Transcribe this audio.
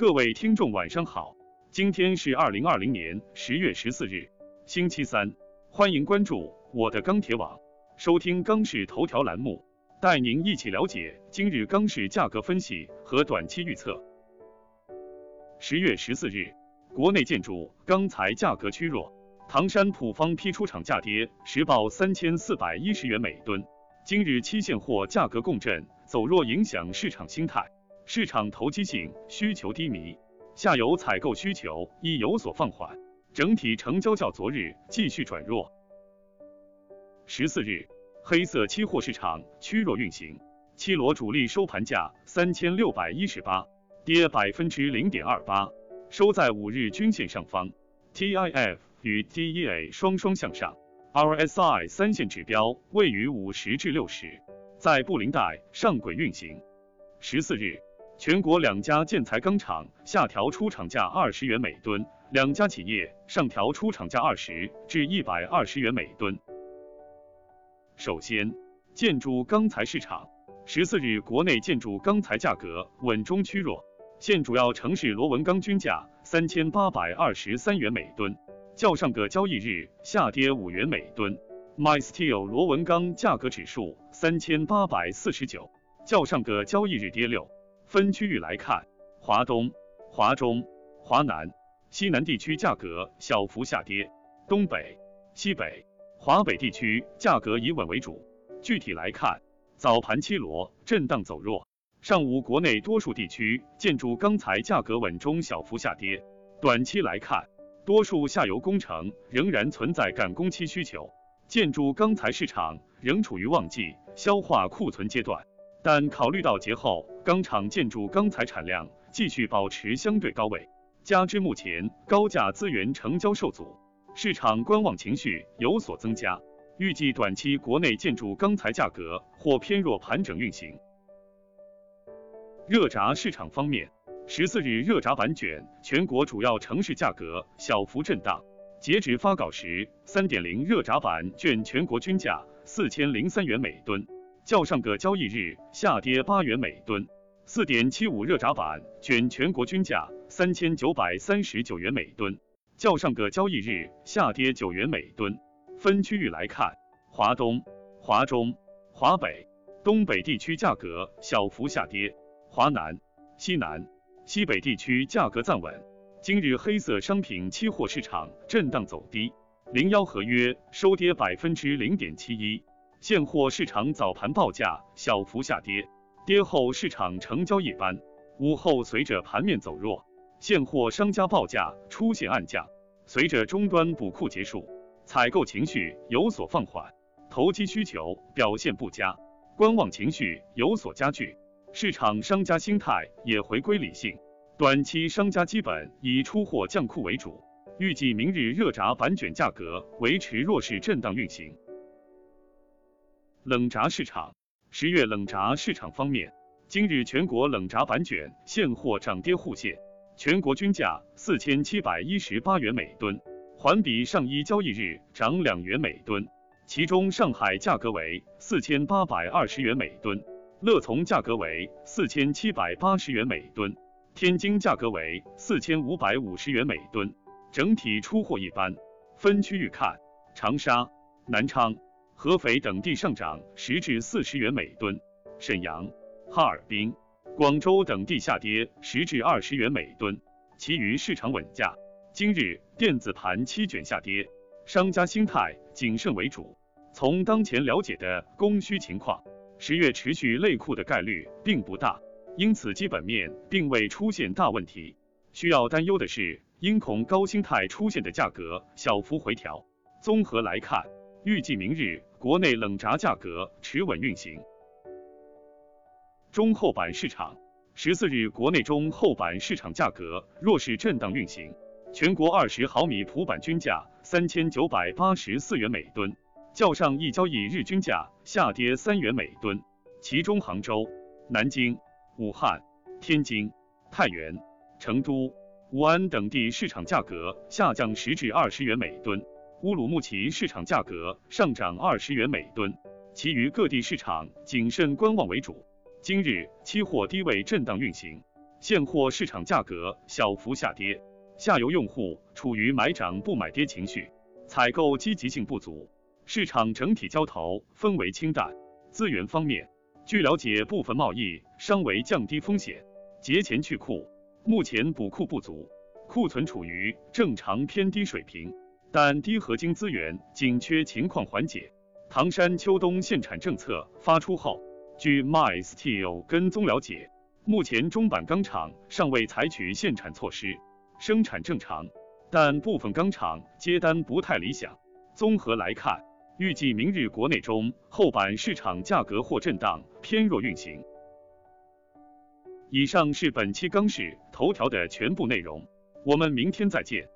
各位听众晚上好，今天是二零二零年十月十四日，星期三，欢迎关注我的钢铁网，收听钢市头条栏目，带您一起了解今日钢市价格分析和短期预测。十月十四日，国内建筑钢材价格趋弱，唐山普方批出厂价跌，实报三千四百一十元每吨。今日期现货价格共振走弱，影响市场心态。市场投机性需求低迷，下游采购需求亦有所放缓，整体成交较昨日继续转弱。十四日，黑色期货市场趋弱运行，七螺主力收盘价三千六百一十八，跌百分之零点二八，收在五日均线上方。TIF 与 DEA 双双向上，RSI 三线指标位于五十至六十，在布林带上轨运行。十四日。全国两家建材钢厂下调出厂价二十元每吨，两家企业上调出厂价二十至一百二十元每吨。首先，建筑钢材市场，十四日国内建筑钢材价格稳中趋弱，现主要城市螺纹钢均价三千八百二十三元每吨，较上个交易日下跌五元每吨。MySteel 螺纹钢价格指数三千八百四十九，较上个交易日跌六。分区域来看，华东、华中、华南、西南地区价格小幅下跌，东北、西北、华北地区价格以稳为主。具体来看，早盘七螺震荡走弱，上午国内多数地区建筑钢材价格稳中小幅下跌。短期来看，多数下游工程仍然存在赶工期需求，建筑钢材市场仍处于旺季消化库存阶段。但考虑到节后钢厂建筑钢材产量继续保持相对高位，加之目前高价资源成交受阻，市场观望情绪有所增加，预计短期国内建筑钢材价格或偏弱盘整运行。热轧市场方面，十四日热轧板卷全国主要城市价格小幅震荡，截止发稿时，三点零热轧板卷全国均价四千零三元每吨。较上个交易日下跌八元每吨，四点七五热轧板卷全国均价三千九百三十九元每吨，较上个交易日下跌九元每吨。分区域来看，华东、华中、华北、东北地区价格小幅下跌，华南、西南、西北地区价格暂稳。今日黑色商品期货市场震荡走低，零幺合约收跌百分之零点七一。现货市场早盘报价小幅下跌，跌后市场成交一般。午后随着盘面走弱，现货商家报价出现暗降。随着终端补库结束，采购情绪有所放缓，投机需求表现不佳，观望情绪有所加剧，市场商家心态也回归理性。短期商家基本以出货降库为主，预计明日热轧板卷价格维持弱势震荡运行。冷轧市场，十月冷轧市场方面，今日全国冷轧板卷现货涨跌互现，全国均价四千七百一十八元每吨，环比上一交易日涨两元每吨。其中上海价格为四千八百二十元每吨，乐从价格为四千七百八十元每吨，天津价格为四千五百五十元每吨。整体出货一般。分区域看，长沙、南昌。合肥等地上涨十至四十元每吨，沈阳、哈尔滨、广州等地下跌十至二十元每吨，其余市场稳价。今日电子盘期卷下跌，商家心态谨慎为主。从当前了解的供需情况，十月持续内库的概率并不大，因此基本面并未出现大问题。需要担忧的是，因恐高心态出现的价格小幅回调。综合来看。预计明日国内冷轧价格持稳运行。中厚板市场，十四日国内中厚板市场价格弱势震荡运行，全国二十毫米普板均价三千九百八十四元每吨，较上一交易日均价下跌三元每吨。其中杭州、南京、武汉、天津、太原、成都、武安等地市场价格下降十至二十元每吨。乌鲁木齐市场价格上涨二十元每吨，其余各地市场谨慎观望为主。今日期货低位震荡运行，现货市场价格小幅下跌，下游用户处于买涨不买跌情绪，采购积极性不足，市场整体交投氛围清淡。资源方面，据了解，部分贸易商为降低风险，节前去库，目前补库不足，库存处于正常偏低水平，但低合金资源紧缺情况缓解。唐山秋冬限产政策发出后，据 MySteel 跟踪了解。目前中板钢厂尚未采取限产措施，生产正常，但部分钢厂接单不太理想。综合来看，预计明日国内中厚板市场价格或震荡偏弱运行。以上是本期钢市头条的全部内容，我们明天再见。